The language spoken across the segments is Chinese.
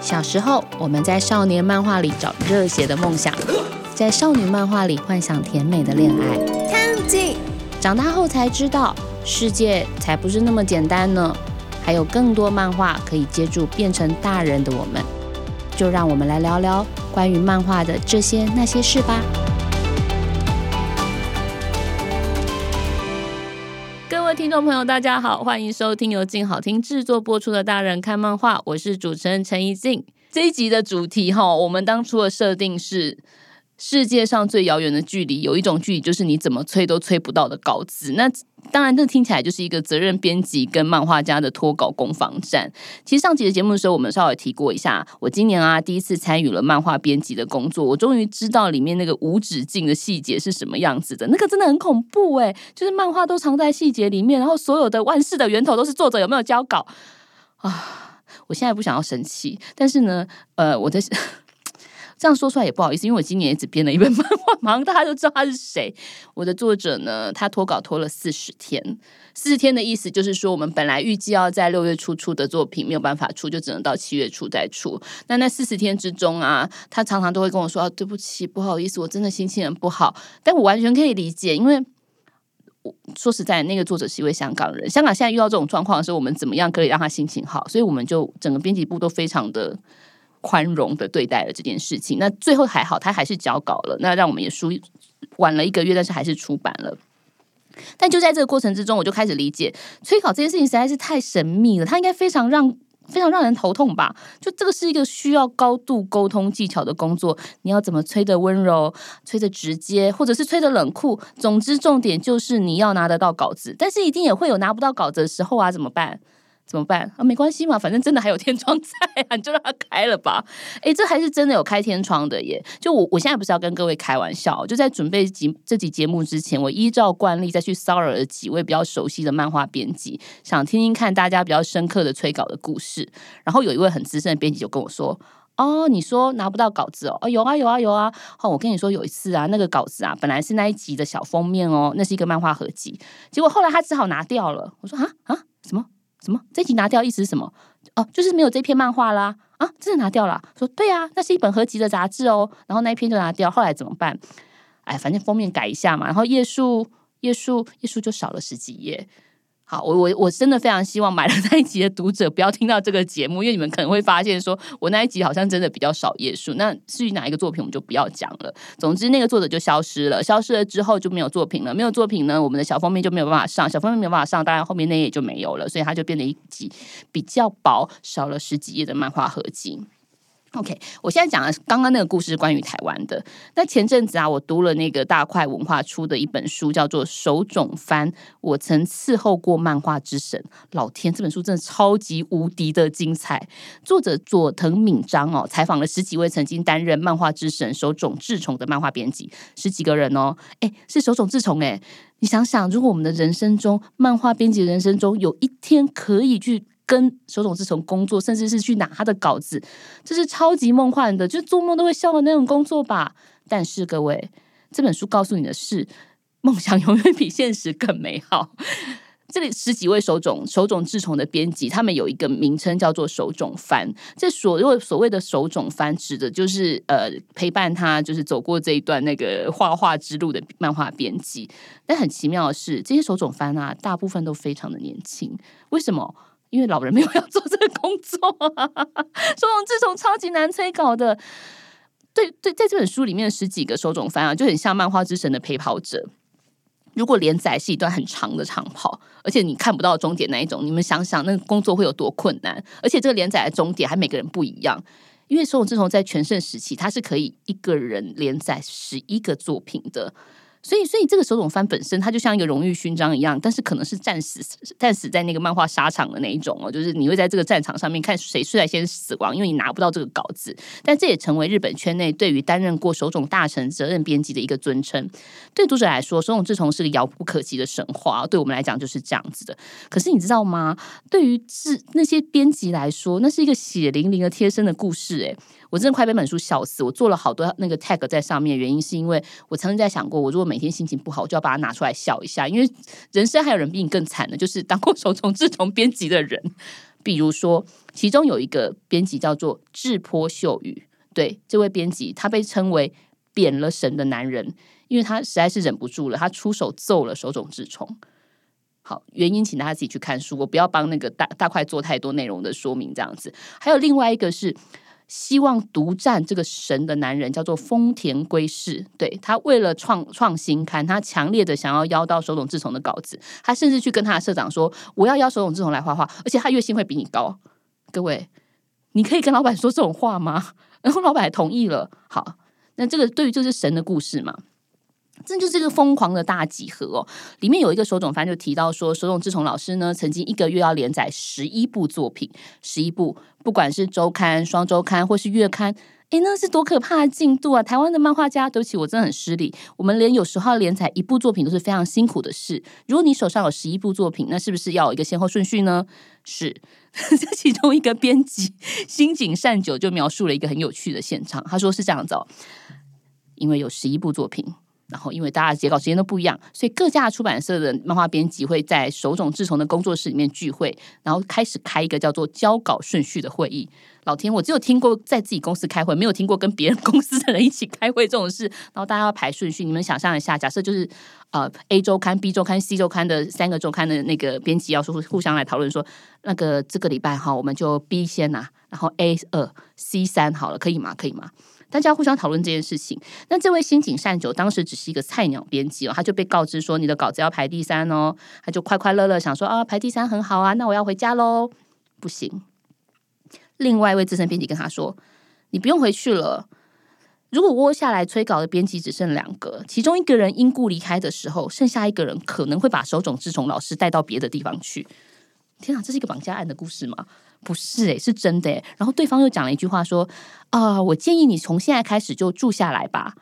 小时候，我们在少年漫画里找热血的梦想，在少女漫画里幻想甜美的恋爱。看紧，长大后才知道，世界才不是那么简单呢，还有更多漫画可以接住变成大人的我们。就让我们来聊聊关于漫画的这些那些事吧。听众朋友，大家好，欢迎收听由静好听制作播出的《大人看漫画》，我是主持人陈怡静。这一集的主题哈，我们当初的设定是世界上最遥远的距离，有一种距离就是你怎么催都催不到的稿子。那当然，这听起来就是一个责任编辑跟漫画家的脱稿攻防战。其实上集的节目的时候，我们稍微提过一下，我今年啊第一次参与了漫画编辑的工作，我终于知道里面那个无止境的细节是什么样子的。那个真的很恐怖哎，就是漫画都藏在细节里面，然后所有的万事的源头都是作者有没有交稿啊！我现在不想要生气，但是呢，呃，我在。这样说出来也不好意思，因为我今年也只编了一本漫画，马上大家都知道他是谁。我的作者呢，他拖稿拖了四十天，四十天的意思就是说，我们本来预计要在六月初出的作品没有办法出，就只能到七月初再出。那那四十天之中啊，他常常都会跟我说：“对不起，不好意思，我真的心情很不好。”但我完全可以理解，因为我说实在，那个作者是一位香港人，香港现在遇到这种状况的时候，我们怎么样可以让他心情好？所以我们就整个编辑部都非常的。宽容的对待了这件事情，那最后还好，他还是交稿了。那让我们也输晚了一个月，但是还是出版了。但就在这个过程之中，我就开始理解催稿这件事情实在是太神秘了，它应该非常让非常让人头痛吧？就这个是一个需要高度沟通技巧的工作，你要怎么催的温柔，催的直接，或者是催的冷酷？总之，重点就是你要拿得到稿子，但是一定也会有拿不到稿子的时候啊，怎么办？怎么办啊？没关系嘛，反正真的还有天窗在啊，你就让它开了吧。哎，这还是真的有开天窗的耶！就我我现在不是要跟各位开玩笑，就在准备集这集节目之前，我依照惯例再去骚扰了几位比较熟悉的漫画编辑，想听听看大家比较深刻的催稿的故事。然后有一位很资深的编辑就跟我说：“哦，你说拿不到稿子哦？哦，有啊有啊有啊！哦，我跟你说有一次啊，那个稿子啊，本来是那一集的小封面哦，那是一个漫画合集，结果后来他只好拿掉了。我说啊啊什么？”什么？这集拿掉意思是什么？哦，就是没有这篇漫画啦！啊，真的拿掉了？说对啊，那是一本合集的杂志哦。然后那一篇就拿掉，后来怎么办？哎，反正封面改一下嘛。然后页数、页数、页数就少了十几页。好，我我我真的非常希望买了那一集的读者不要听到这个节目，因为你们可能会发现说我那一集好像真的比较少页数。那至于哪一个作品，我们就不要讲了。总之，那个作者就消失了，消失了之后就没有作品了。没有作品呢，我们的小封面就没有办法上，小封面没有办法上，当然后面那页就没有了，所以它就变成一集比较薄、少了十几页的漫画合集。OK，我现在讲的刚刚那个故事是关于台湾的。那前阵子啊，我读了那个大块文化出的一本书，叫做《手冢翻》，我曾伺候过漫画之神。老天，这本书真的超级无敌的精彩。作者佐藤敏章哦，采访了十几位曾经担任漫画之神手冢治虫的漫画编辑，十几个人哦。哎，是手冢治虫哎，你想想，如果我们的人生中，漫画编辑人生中有一天可以去。跟手冢治虫工作，甚至是去拿他的稿子，这是超级梦幻的，就做梦都会笑的那种工作吧。但是各位，这本书告诉你的是，梦想永远比现实更美好。这里十几位手冢手冢治虫的编辑，他们有一个名称叫做手冢番。这所谓所谓的手冢番，指的就是呃陪伴他，就是走过这一段那个画画之路的漫画编辑。但很奇妙的是，这些手冢番啊，大部分都非常的年轻。为什么？因为老人没有 要做这个工作，手冢治虫超级难催稿的。对对，在这本书里面十几个手冢番啊，就很像漫画之神的陪跑者。如果连载是一段很长的长跑，而且你看不到终点那一种，你们想想那个工作会有多困难？而且这个连载的终点还每个人不一样。因为手冢治虫在全盛时期，他是可以一个人连载十一个作品的。所以，所以这个手冢番本身，它就像一个荣誉勋章一样，但是可能是战死、战死在那个漫画沙场的那一种哦，就是你会在这个战场上面看谁率先死亡，因为你拿不到这个稿子。但这也成为日本圈内对于担任过手冢大臣责任编辑的一个尊称。对读者来说，手冢治虫是个遥不可及的神话，对我们来讲就是这样子的。可是你知道吗？对于是那些编辑来说，那是一个血淋淋的贴身的故事。诶，我真的快被本书笑死。我做了好多那个 tag 在上面，原因是因为我曾经在想过，我如果每天心情不好，我就要把它拿出来笑一下，因为人生还有人比你更惨的，就是当过手冢治虫编辑的人。比如说，其中有一个编辑叫做智坡秀宇，对这位编辑，他被称为贬了神的男人，因为他实在是忍不住了，他出手揍了手冢治虫。好，原因请大家自己去看书，我不要帮那个大大块做太多内容的说明，这样子。还有另外一个是。希望独占这个神的男人叫做丰田圭士，对他为了创创新刊，他强烈的想要邀到手冢治虫的稿子，他甚至去跟他的社长说：“我要邀手冢治虫来画画，而且他月薪会比你高。”各位，你可以跟老板说这种话吗？然后老板同意了。好，那这个对于这是神的故事嘛？这就是一个疯狂的大集合哦！里面有一个手冢番就提到说，手冢治虫老师呢，曾经一个月要连载十一部作品，十一部，不管是周刊、双周刊或是月刊，诶，那是多可怕的进度啊！台湾的漫画家，对不起，我真的很失礼，我们连有时候连载一部作品都是非常辛苦的事。如果你手上有十一部作品，那是不是要有一个先后顺序呢？是，这其中一个编辑新井善久就描述了一个很有趣的现场，他说是这样子哦，因为有十一部作品。然后，因为大家截稿时间都不一样，所以各家出版社的漫画编辑会在手冢治虫的工作室里面聚会，然后开始开一个叫做交稿顺序的会议。老天，我只有听过在自己公司开会，没有听过跟别人公司的人一起开会这种事。然后大家要排顺序，你们想象一下，假设就是呃 A 周刊、B 周刊、C 周刊的三个周刊的那个编辑要说互相来讨论说，那个这个礼拜哈，我们就 B 先拿，然后 A 二、C 三好了，可以吗？可以吗？大家互相讨论这件事情。那这位新井善久当时只是一个菜鸟编辑哦，他就被告知说你的稿子要排第三哦，他就快快乐乐想说啊，排第三很好啊，那我要回家喽。不行，另外一位资深编辑跟他说，你不用回去了。如果窝下来催稿的编辑只剩两个，其中一个人因故离开的时候，剩下一个人可能会把手冢治虫老师带到别的地方去。天啊，这是一个绑架案的故事吗？不是诶，是真的诶。然后对方又讲了一句话说：“啊，我建议你从现在开始就住下来吧。”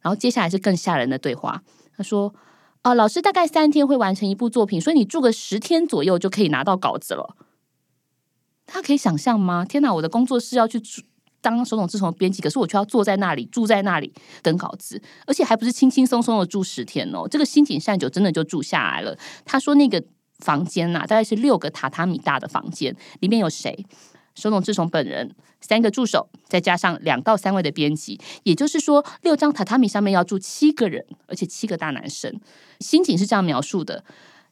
然后接下来是更吓人的对话。他说：“啊，老师大概三天会完成一部作品，所以你住个十天左右就可以拿到稿子了。”他可以想象吗？天哪，我的工作室要去当手冢治虫编辑，可是我却要坐在那里住在那里等稿子，而且还不是轻轻松松的住十天哦。这个新井善久真的就住下来了。他说那个。房间呐，大概是六个榻榻米大的房间，里面有谁？手冢治虫本人，三个助手，再加上两到三位的编辑，也就是说，六张榻榻米上面要住七个人，而且七个大男生。心情是这样描述的：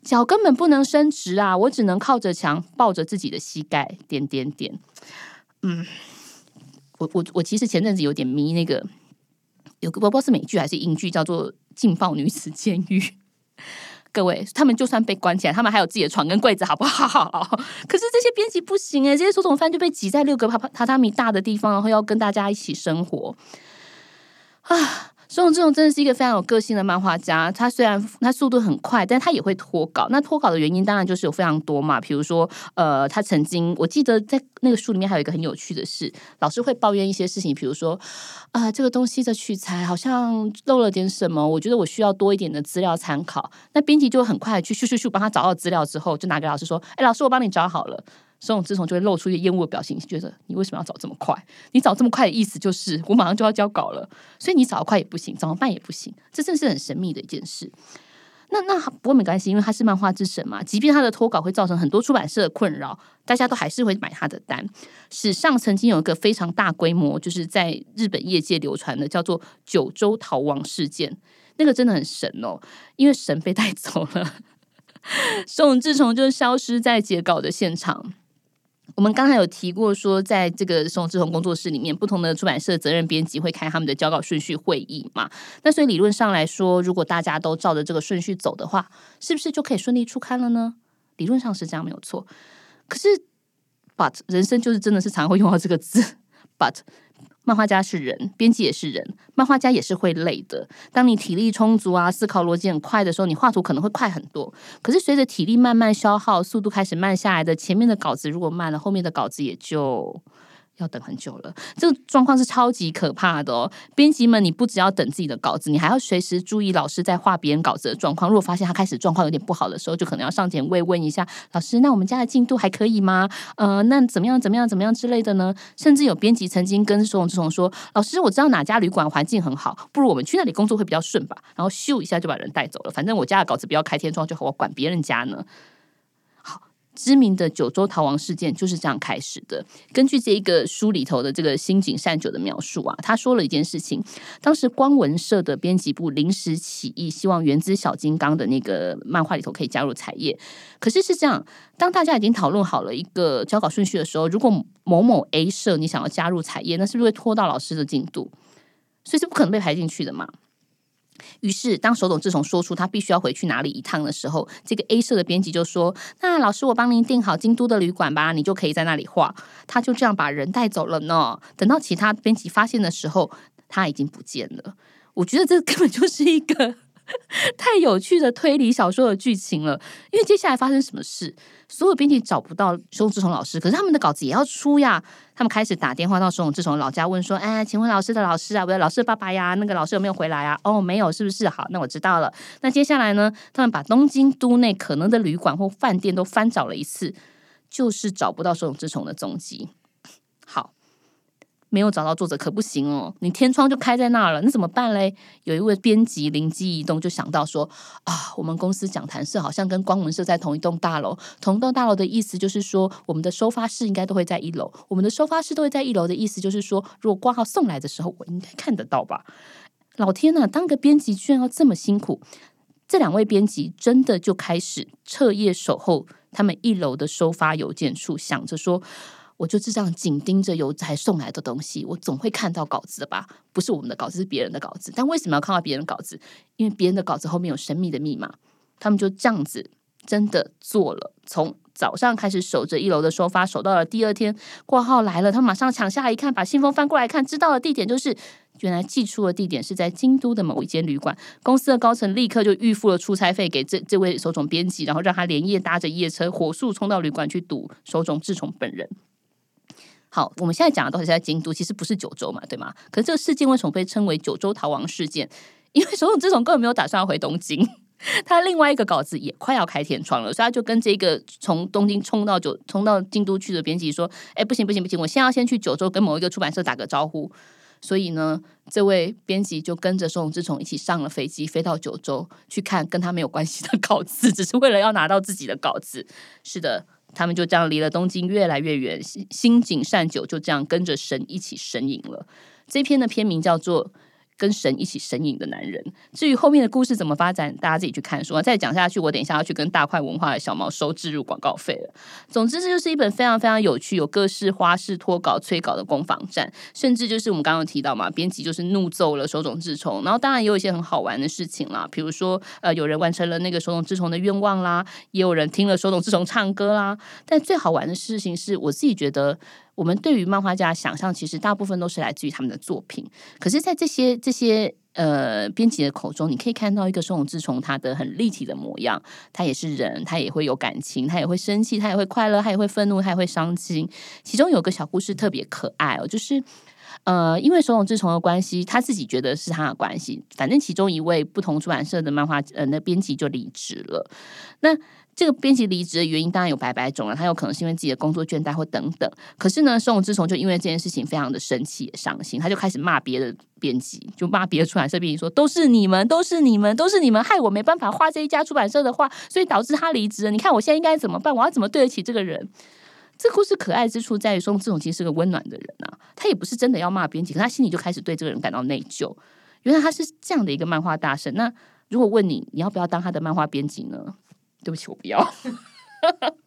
脚根本不能伸直啊，我只能靠着墙抱着自己的膝盖，点点点。嗯，我我我其实前阵子有点迷那个，有个不知道是美剧还是英剧，叫做《劲爆女子监狱》。各位，他们就算被关起来，他们还有自己的床跟柜子，好不好？可是这些编辑不行哎，这些手冢饭就被挤在六个榻榻榻米大的地方，然后要跟大家一起生活啊。这种这种真的是一个非常有个性的漫画家。他虽然他速度很快，但他也会脱稿。那脱稿的原因当然就是有非常多嘛。比如说，呃，他曾经我记得在那个书里面还有一个很有趣的事，老师会抱怨一些事情，比如说啊，这个东西的取材好像漏了点什么，我觉得我需要多一点的资料参考。那编辑就很快去咻咻咻帮他找到资料之后，就拿给老师说：“哎，老师，我帮你找好了。”这种自从就会露出一个厌恶的表情，觉得你为什么要找这么快？你找这么快的意思就是我马上就要交稿了，所以你找得快也不行，找得慢也不行，这真是很神秘的一件事。那那不过没关系，因为他是漫画之神嘛，即便他的脱稿会造成很多出版社的困扰，大家都还是会买他的单。史上曾经有一个非常大规模，就是在日本业界流传的叫做九州逃亡事件，那个真的很神哦，因为神被带走了，松永志从就消失在截稿的现场。我们刚才有提过，说在这个宋志宏工作室里面，不同的出版社责任编辑会开他们的交稿顺序会议嘛？那所以理论上来说，如果大家都照着这个顺序走的话，是不是就可以顺利出刊了呢？理论上是这样，没有错。可是，but 人生就是真的是常会用到这个字，but。漫画家是人，编辑也是人，漫画家也是会累的。当你体力充足啊，思考逻辑很快的时候，你画图可能会快很多。可是随着体力慢慢消耗，速度开始慢下来的，前面的稿子如果慢了，后面的稿子也就要等很久了，这个状况是超级可怕的哦。编辑们，你不只要等自己的稿子，你还要随时注意老师在画别人稿子的状况。如果发现他开始状况有点不好的时候，就可能要上前慰问一下老师。那我们家的进度还可以吗？呃，那怎么样？怎么样？怎么样之类的呢？甚至有编辑曾经跟宋志雄说：“老师，我知道哪家旅馆环境很好，不如我们去那里工作会比较顺吧？”然后咻一下就把人带走了。反正我家的稿子不要开天窗就好，我管别人家呢。知名的九州逃亡事件就是这样开始的。根据这一个书里头的这个新井善久的描述啊，他说了一件事情：当时光文社的编辑部临时起意，希望原子小金刚的那个漫画里头可以加入彩页。可是是这样，当大家已经讨论好了一个交稿顺序的时候，如果某某 A 社你想要加入彩页，那是不是会拖到老师的进度？所以是不可能被排进去的嘛。于是，当手冢治虫说出他必须要回去哪里一趟的时候，这个 A 社的编辑就说：“那老师，我帮您订好京都的旅馆吧，你就可以在那里画。”他就这样把人带走了呢。等到其他编辑发现的时候，他已经不见了。我觉得这根本就是一个。太有趣的推理小说的剧情了，因为接下来发生什么事，所有编辑找不到松志崇老师，可是他们的稿子也要出呀。他们开始打电话到松志崇老家问说：“哎，请问老师的老师啊，我的老师的爸爸呀，那个老师有没有回来啊？”哦，没有，是不是？好，那我知道了。那接下来呢？他们把东京都内可能的旅馆或饭店都翻找了一次，就是找不到松志崇的踪迹。好。没有找到作者可不行哦，你天窗就开在那儿了，那怎么办嘞？有一位编辑灵机一动，就想到说啊，我们公司讲谈社好像跟光文社在同一栋大楼，同一栋大楼的意思就是说，我们的收发室应该都会在一楼，我们的收发室都会在一楼的意思就是说，如果挂号送来的时候，我应该看得到吧？老天呐，当个编辑居然要这么辛苦！这两位编辑真的就开始彻夜守候他们一楼的收发邮件处，想着说。我就是这样紧盯着邮差送来的东西，我总会看到稿子的吧？不是我们的稿子，是别人的稿子。但为什么要看到别人稿子？因为别人的稿子后面有神秘的密码。他们就这样子真的做了，从早上开始守着一楼的收发，守到了第二天挂号来了，他马上抢下来一看，把信封翻过来看，知道了地点就是原来寄出的地点是在京都的某一间旅馆。公司的高层立刻就预付了出差费给这这位手冢编辑，然后让他连夜搭着夜车火速冲到旅馆去堵手冢治虫本人。好，我们现在讲的都是在京都，其实不是九州嘛，对吗？可是这个事件为什么被称为九州逃亡事件？因为手冢治虫根本没有打算要回东京，他另外一个稿子也快要开天窗了，所以他就跟这个从东京冲到九冲到京都去的编辑说：“哎，不行不行不行，我现在要先去九州跟某一个出版社打个招呼。”所以呢，这位编辑就跟着手冢治虫一起上了飞机，飞到九州去看跟他没有关系的 稿子，只是为了要拿到自己的稿子。是的。他们就这样离了东京越来越远，心心井善久就这样跟着神一起神隐了。这篇的片名叫做。跟神一起神隐的男人。至于后面的故事怎么发展，大家自己去看书。再讲下去，我等一下要去跟大块文化的小毛收置入广告费了。总之，这就是一本非常非常有趣、有各式花式脱稿、催稿的攻防战。甚至就是我们刚刚提到嘛，编辑就是怒揍了手冢治虫。然后当然也有一些很好玩的事情啦，比如说呃，有人完成了那个手冢治虫的愿望啦，也有人听了手冢治虫唱歌啦。但最好玩的事情是我自己觉得。我们对于漫画家的想象，其实大部分都是来自于他们的作品。可是，在这些这些呃编辑的口中，你可以看到一个松永志从他的很立体的模样。他也是人，他也会有感情，他也会生气，他也会快乐，他也会愤怒，他也会伤心。其中有个小故事特别可爱哦，就是呃，因为松永志从的关系，他自己觉得是他的关系。反正其中一位不同出版社的漫画呃那编辑就离职了。那这个编辑离职的原因当然有百百种了，他有可能是因为自己的工作倦怠或等等。可是呢，松永之虫就因为这件事情非常的生气也伤心，他就开始骂别的编辑，就骂别的出版社编辑说：“都是你们，都是你们，都是你们害我没办法画这一家出版社的画，所以导致他离职。你看我现在应该怎么办？我要怎么对得起这个人？”这故事可爱之处在于，松永之虫其实是个温暖的人啊，他也不是真的要骂编辑，可他心里就开始对这个人感到内疚。原来他是这样的一个漫画大神。那如果问你，你要不要当他的漫画编辑呢？对不起，我不要。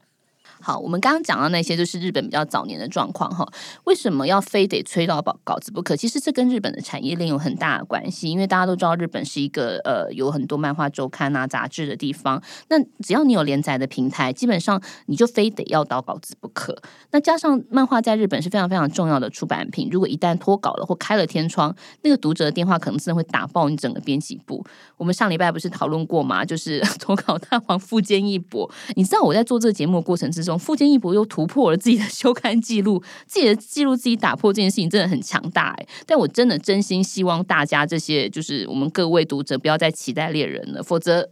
好，我们刚刚讲到那些，就是日本比较早年的状况哈。为什么要非得催到稿稿子不可？其实这跟日本的产业链有很大的关系，因为大家都知道日本是一个呃有很多漫画周刊啊杂志的地方。那只要你有连载的平台，基本上你就非得要到稿子不可。那加上漫画在日本是非常非常重要的出版品，如果一旦脱稿了或开了天窗，那个读者的电话可能真的会打爆你整个编辑部。我们上礼拜不是讨论过吗？就是 脱稿大王富坚义博，你知道我在做这个节目的过程之中。中，富坚义博又突破了自己的休刊记录，自己的记录自己打破这件事情真的很强大哎。但我真的真心希望大家这些就是我们各位读者不要再期待猎人了，否则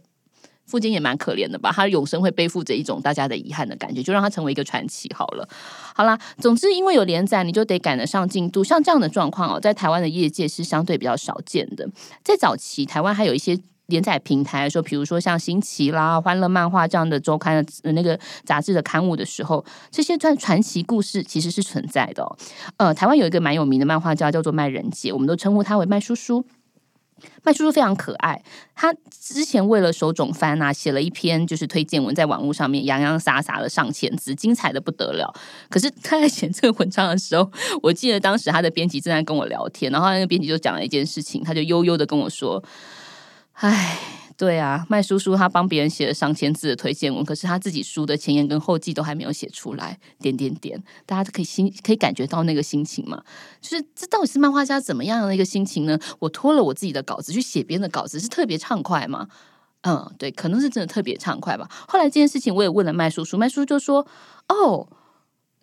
富坚也蛮可怜的吧？他永生会背负着一种大家的遗憾的感觉，就让他成为一个传奇好了。好啦，总之因为有连载，你就得赶得上进度。像这样的状况哦，在台湾的业界是相对比较少见的。在早期，台湾还有一些。连载平台说，比如说像新奇啦、欢乐漫画这样的周刊的那个杂志的刊物的时候，这些传传奇故事其实是存在的。呃，台湾有一个蛮有名的漫画家叫做麦仁杰，我们都称呼他为麦叔叔。麦叔叔非常可爱，他之前为了手冢翻啊写了一篇就是推荐文，在网络上面洋洋洒洒的上千字，精彩的不得了。可是他在写这个文章的时候，我记得当时他的编辑正在跟我聊天，然后那个编辑就讲了一件事情，他就悠悠的跟我说。唉，对啊，麦叔叔他帮别人写了上千字的推荐文，可是他自己书的前言跟后记都还没有写出来。点点点，大家都可以心可以感觉到那个心情嘛？就是这到底是漫画家怎么样的一个心情呢？我拖了我自己的稿子去写别人的稿子，是特别畅快吗？嗯，对，可能是真的特别畅快吧。后来这件事情我也问了麦叔叔，麦叔叔就说：“哦，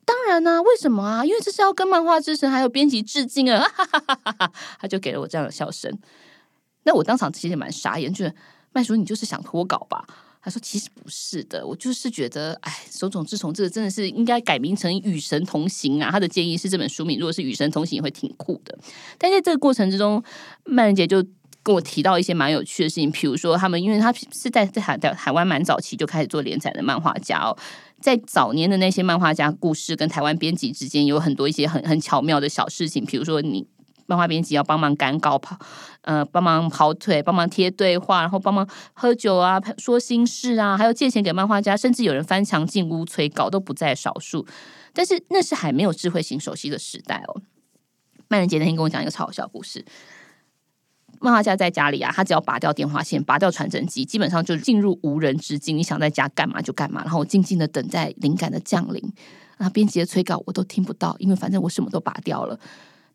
当然呢，为什么啊？因为这是要跟漫画之神还有编辑致敬啊！”他就给了我这样的笑声。那我当场其实也蛮傻眼，觉得麦叔你就是想脱稿吧？他说其实不是的，我就是觉得，哎，手冢治虫这个真的是应该改名成《与神同行》啊。他的建议是这本书名如果是《与神同行》也会挺酷的。但在这个过程之中，麦仁杰就跟我提到一些蛮有趣的事情，比如说他们因为他是在在海台湾蛮早期就开始做连载的漫画家哦，在早年的那些漫画家故事跟台湾编辑之间有很多一些很很巧妙的小事情，比如说你。漫画编辑要帮忙赶稿跑，呃，帮忙跑腿，帮忙贴对话，然后帮忙喝酒啊，说心事啊，还有借钱给漫画家，甚至有人翻墙进屋催稿，都不在少数。但是那是还没有智慧型手机的时代哦。曼仁杰那天跟我讲一个超好笑故事：漫画家在家里啊，他只要拔掉电话线，拔掉传真机，基本上就进入无人之境。你想在家干嘛就干嘛，然后静静的等待灵感的降临。那编辑的催稿我都听不到，因为反正我什么都拔掉了。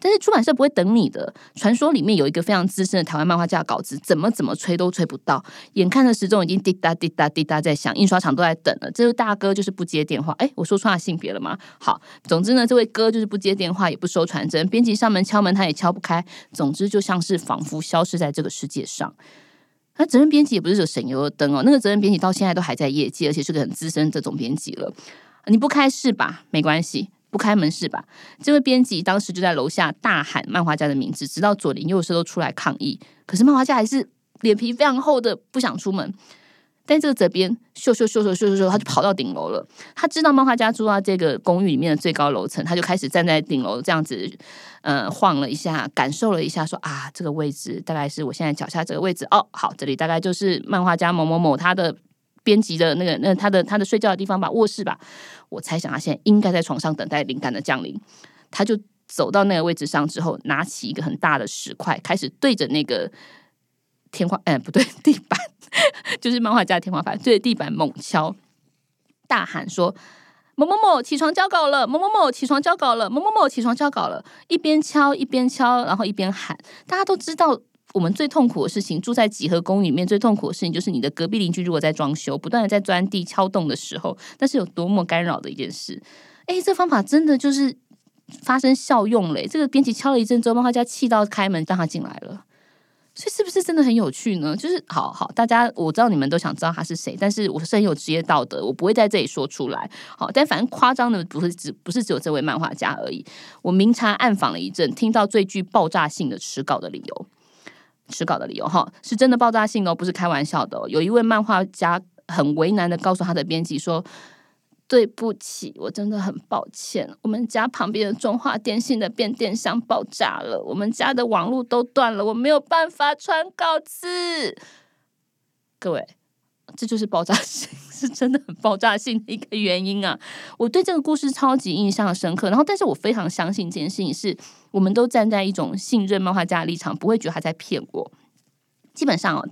但是出版社不会等你的。传说里面有一个非常资深的台湾漫画家稿子，怎么怎么催都催不到。眼看着时钟已经滴答滴答滴答在响，印刷厂都在等了。这位大哥就是不接电话。哎，我说错他性别了吗？好，总之呢，这位哥就是不接电话，也不收传真。编辑上门敲门，他也敲不开。总之就像是仿佛消失在这个世界上。那责任编辑也不是有省油的灯哦，那个责任编辑到现在都还在业界，而且是个很资深的总编辑了。你不开是吧？没关系。不开门是吧？这位编辑当时就在楼下大喊漫画家的名字，直到左邻右舍都出来抗议。可是漫画家还是脸皮非常厚的，不想出门。但这个责编咻咻咻咻咻咻，他就跑到顶楼了。他知道漫画家住到这个公寓里面的最高楼层，他就开始站在顶楼这样子，呃，晃了一下，感受了一下，说啊，这个位置大概是我现在脚下这个位置。哦，好，这里大概就是漫画家某某某他的。编辑的那个，那他的他的睡觉的地方吧，卧室吧。我猜想他现在应该在床上等待灵感的降临。他就走到那个位置上之后，拿起一个很大的石块，开始对着那个天花，哎，不对，地板，就是漫画家的天花板，对着地板猛敲，大喊说：“某某某起床交稿了，某某某起床交稿了，某某某起床交稿了。”一边敲一边敲，然后一边喊。大家都知道。我们最痛苦的事情，住在几何公寓里面最痛苦的事情，就是你的隔壁邻居如果在装修，不断的在钻地敲洞的时候，那是有多么干扰的一件事。哎，这方法真的就是发生效用嘞！这个编辑敲了一阵之后，漫画家气到开门让他进来了。所以是不是真的很有趣呢？就是好好，大家我知道你们都想知道他是谁，但是我是很有职业道德，我不会在这里说出来。好，但反正夸张的不是只不是只有这位漫画家而已。我明察暗访了一阵，听到最具爆炸性的迟稿的理由。迟稿的理由哈，是真的爆炸性哦，不是开玩笑的。有一位漫画家很为难的告诉他的编辑说：“对不起，我真的很抱歉，我们家旁边的中华电信的变电箱爆炸了，我们家的网络都断了，我没有办法传稿子。”各位。这就是爆炸性，是真的很爆炸性的一个原因啊！我对这个故事超级印象深刻。然后，但是我非常相信这件事情是，我们都站在一种信任漫画家的立场，不会觉得他在骗我。基本上哦，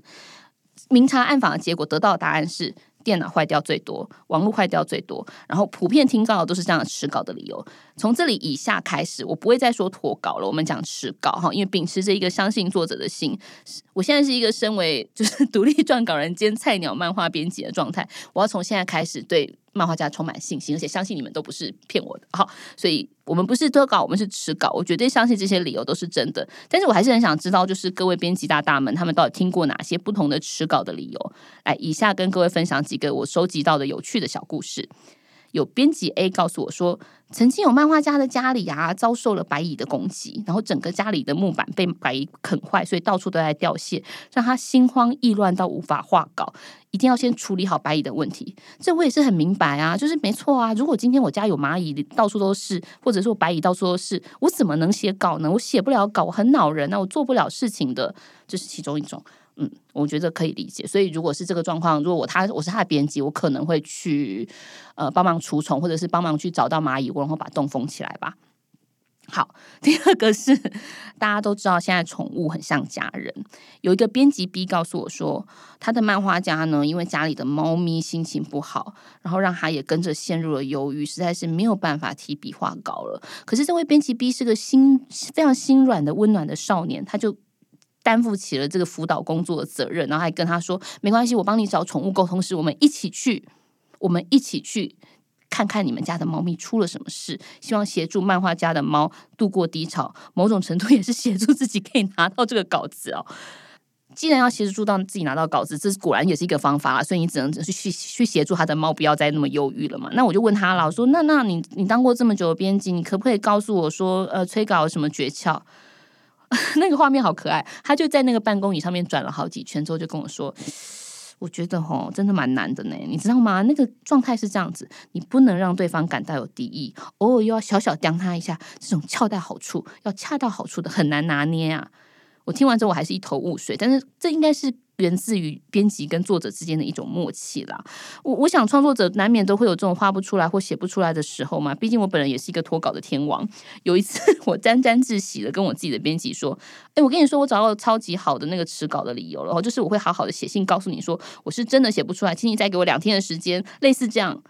明察暗访的结果得到的答案是，电脑坏掉最多，网络坏掉最多，然后普遍听到的都是这样的迟稿的理由。从这里以下开始，我不会再说脱稿了，我们讲迟稿哈，因为秉持着一个相信作者的心，我现在是一个身为就是 独立撰稿人兼菜鸟漫画编辑的状态，我要从现在开始对。漫画家充满信心，而且相信你们都不是骗我的。好，所以我们不是特稿，我们是迟稿。我绝对相信这些理由都是真的。但是我还是很想知道，就是各位编辑大大们，他们到底听过哪些不同的迟稿的理由？来，以下跟各位分享几个我收集到的有趣的小故事。有编辑 A 告诉我说，曾经有漫画家的家里啊，遭受了白蚁的攻击，然后整个家里的木板被白蚁啃坏，所以到处都在掉屑，让他心慌意乱到无法画稿。一定要先处理好白蚁的问题。这我也是很明白啊，就是没错啊。如果今天我家有蚂蚁到处都是，或者说白蚁到处都是，我怎么能写稿呢？我写不了稿，我很恼人啊，我做不了事情的，这是其中一种。嗯，我觉得可以理解。所以，如果是这个状况，如果我他我是他的编辑，我可能会去呃帮忙除虫，或者是帮忙去找到蚂蚁窝，然后把洞封起来吧。好，第二个是大家都知道，现在宠物很像家人。有一个编辑 B 告诉我说，他的漫画家呢，因为家里的猫咪心情不好，然后让他也跟着陷入了忧郁，实在是没有办法提笔画稿了。可是这位编辑 B 是个心非常心软的温暖的少年，他就。担负起了这个辅导工作的责任，然后还跟他说：“没关系，我帮你找宠物沟通师，我们一起去，我们一起去看看你们家的猫咪出了什么事。希望协助漫画家的猫度过低潮，某种程度也是协助自己可以拿到这个稿子哦。既然要协助到自己拿到稿子，这果然也是一个方法所以你只能去去去协助他的猫不要再那么忧郁了嘛。那我就问他了，我说：那那你你当过这么久的编辑，你可不可以告诉我说，呃，催稿有什么诀窍？” 那个画面好可爱，他就在那个办公椅上面转了好几圈之后，就跟我说：“我觉得吼，真的蛮难的呢，你知道吗？那个状态是这样子，你不能让对方感到有敌意，偶尔又要小小刁他一下，这种恰到好处，要恰到好处的很难拿捏啊。”我听完之后，我还是一头雾水，但是这应该是。源自于编辑跟作者之间的一种默契啦。我我想创作者难免都会有这种画不出来或写不出来的时候嘛。毕竟我本人也是一个脱稿的天王。有一次 我沾沾自喜的跟我自己的编辑说：“哎，我跟你说，我找到超级好的那个迟稿的理由了。然后就是我会好好的写信告诉你说，我是真的写不出来，请你再给我两天的时间。类似这样。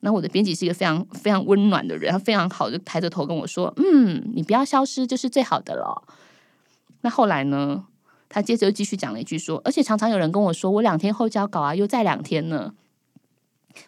那我的编辑是一个非常非常温暖的人，他非常好，就抬着头跟我说：嗯，你不要消失就是最好的了。那后来呢？”他接着又继续讲了一句说，而且常常有人跟我说，我两天后交稿啊，又再两天呢。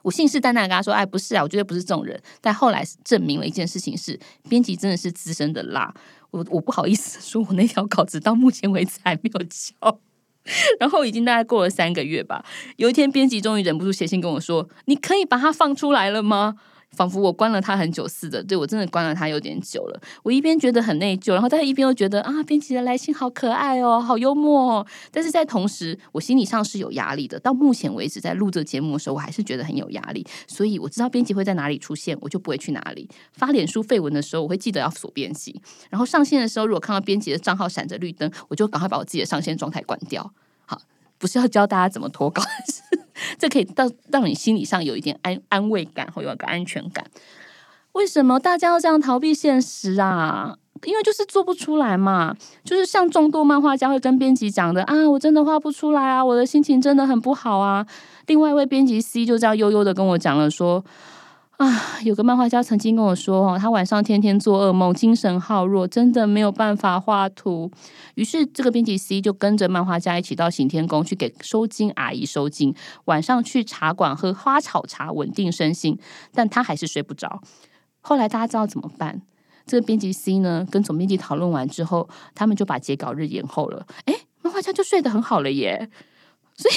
我信誓旦旦跟他说，哎，不是啊，我觉得不是这种人。但后来证明了一件事情是，编辑真的是资深的辣。我我不好意思说，我那条稿子到目前为止还没有交，然后已经大概过了三个月吧。有一天，编辑终于忍不住写信跟我说，你可以把它放出来了吗？仿佛我关了他很久似的，对我真的关了他有点久了。我一边觉得很内疚，然后但是一边又觉得啊，编辑的来信好可爱哦，好幽默哦。但是在同时，我心理上是有压力的。到目前为止，在录这节目的时候，我还是觉得很有压力。所以我知道编辑会在哪里出现，我就不会去哪里发脸书废文的时候，我会记得要锁编辑。然后上线的时候，如果看到编辑的账号闪着绿灯，我就赶快把我自己的上线状态关掉。好，不是要教大家怎么脱稿。这可以到让你心理上有一点安安慰感，或有个安全感。为什么大家要这样逃避现实啊？因为就是做不出来嘛。就是像众多漫画家会跟编辑讲的啊，我真的画不出来啊，我的心情真的很不好啊。另外一位编辑 C 就这样悠悠的跟我讲了说。啊，有个漫画家曾经跟我说，哦，他晚上天天做噩梦，精神耗弱，真的没有办法画图。于是，这个编辑 C 就跟着漫画家一起到行天宫去给收金阿姨收金，晚上去茶馆喝花草茶，稳定身心。但他还是睡不着。后来大家知道怎么办？这个编辑 C 呢，跟总编辑讨论完之后，他们就把截稿日延后了。哎，漫画家就睡得很好了耶。所以。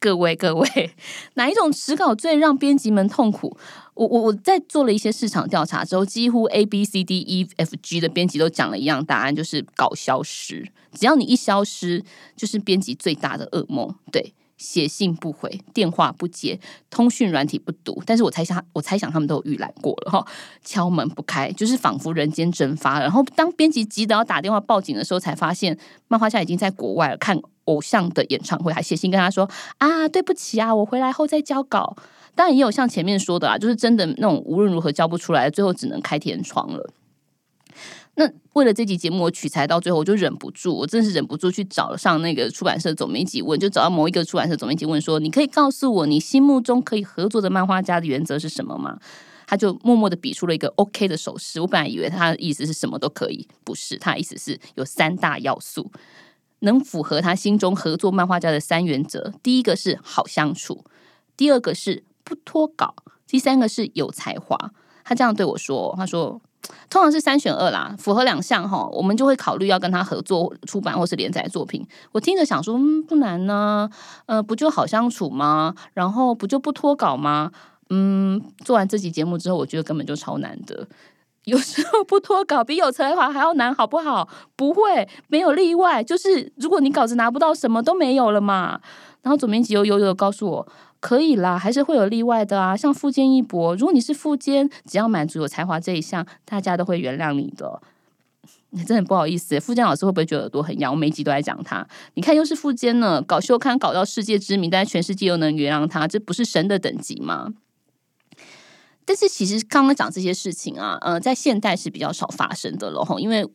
各位各位，哪一种词稿最让编辑们痛苦？我我我在做了一些市场调查之后，几乎 A B C D E F G 的编辑都讲了一样答案，就是稿消失。只要你一消失，就是编辑最大的噩梦。对，写信不回，电话不接，通讯软体不读。但是我猜想，我猜想他们都有预览过了哈。敲门不开，就是仿佛人间蒸发。然后当编辑急得要打电话报警的时候，才发现漫画家已经在国外了，看。偶像的演唱会，还写信跟他说啊，对不起啊，我回来后再交稿。当然也有像前面说的啊，就是真的那种无论如何交不出来，最后只能开天窗了。那为了这集节目，我取材到最后，我就忍不住，我真是忍不住去找上那个出版社总编辑问，就找到某一个出版社总编辑问说：“你可以告诉我，你心目中可以合作的漫画家的原则是什么吗？”他就默默的比出了一个 OK 的手势。我本来以为他的意思是什么都可以，不是，他的意思是有三大要素能符合他心中合作漫画家的三原则：第一个是好相处，第二个是不脱稿，第三个是有才华。他这样对我说：“他说。”通常是三选二啦，符合两项哈，我们就会考虑要跟他合作出版或是连载作品。我听着想说，嗯，不难呢，呃，不就好相处吗？然后不就不脱稿吗？嗯，做完这集节目之后，我觉得根本就超难的。有时候不脱稿比有才华还要难，好不好？不会，没有例外。就是如果你稿子拿不到，什么都没有了嘛。然后总编辑又悠悠的告诉我。可以啦，还是会有例外的啊。像富坚一博，如果你是富坚，只要满足有才华这一项，大家都会原谅你的。你 真的不好意思，富坚老师会不会觉得耳朵很痒？我每集都在讲他。你看，又是富坚呢，搞秀刊搞到世界知名，但是全世界又能原谅他，这不是神的等级吗？但是其实刚刚讲这些事情啊，呃，在现代是比较少发生的了哈，因为。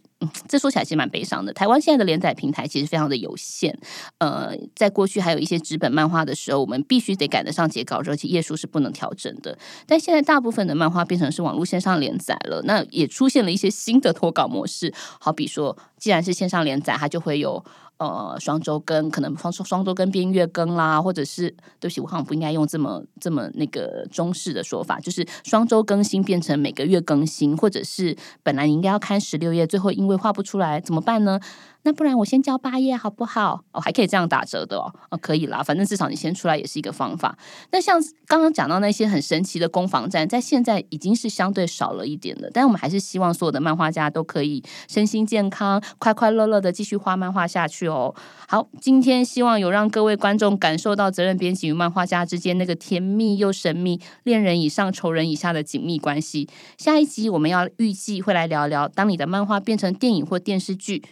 这说起来其实蛮悲伤的。台湾现在的连载平台其实非常的有限。呃，在过去还有一些纸本漫画的时候，我们必须得赶得上截稿，而且页数是不能调整的。但现在大部分的漫画变成是网络线上连载了，那也出现了一些新的脱稿模式。好比说，既然是线上连载，它就会有。呃，双周更可能双双周更变月更啦，或者是对不起，我好像不应该用这么这么那个中式的说法，就是双周更新变成每个月更新，或者是本来你应该要看十六页，最后因为画不出来怎么办呢？那不然我先交八页好不好？哦，还可以这样打折的哦，哦，可以啦，反正至少你先出来也是一个方法。那像刚刚讲到那些很神奇的攻防战，在现在已经是相对少了一点的，但我们还是希望所有的漫画家都可以身心健康、快快乐乐的继续画漫画下去哦。好，今天希望有让各位观众感受到责任编辑与漫画家之间那个甜蜜又神秘、恋人以上仇人以下的紧密关系。下一集我们要预计会来聊聊，当你的漫画变成电影或电视剧。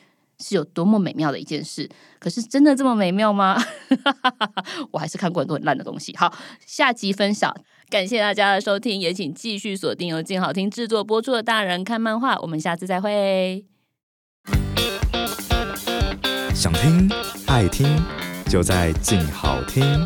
是有多么美妙的一件事，可是真的这么美妙吗？我还是看过很多很烂的东西。好，下集分享，感谢大家的收听，也请继续锁定由静好听制作播出的《大人看漫画》，我们下次再会。想听爱听，就在静好听。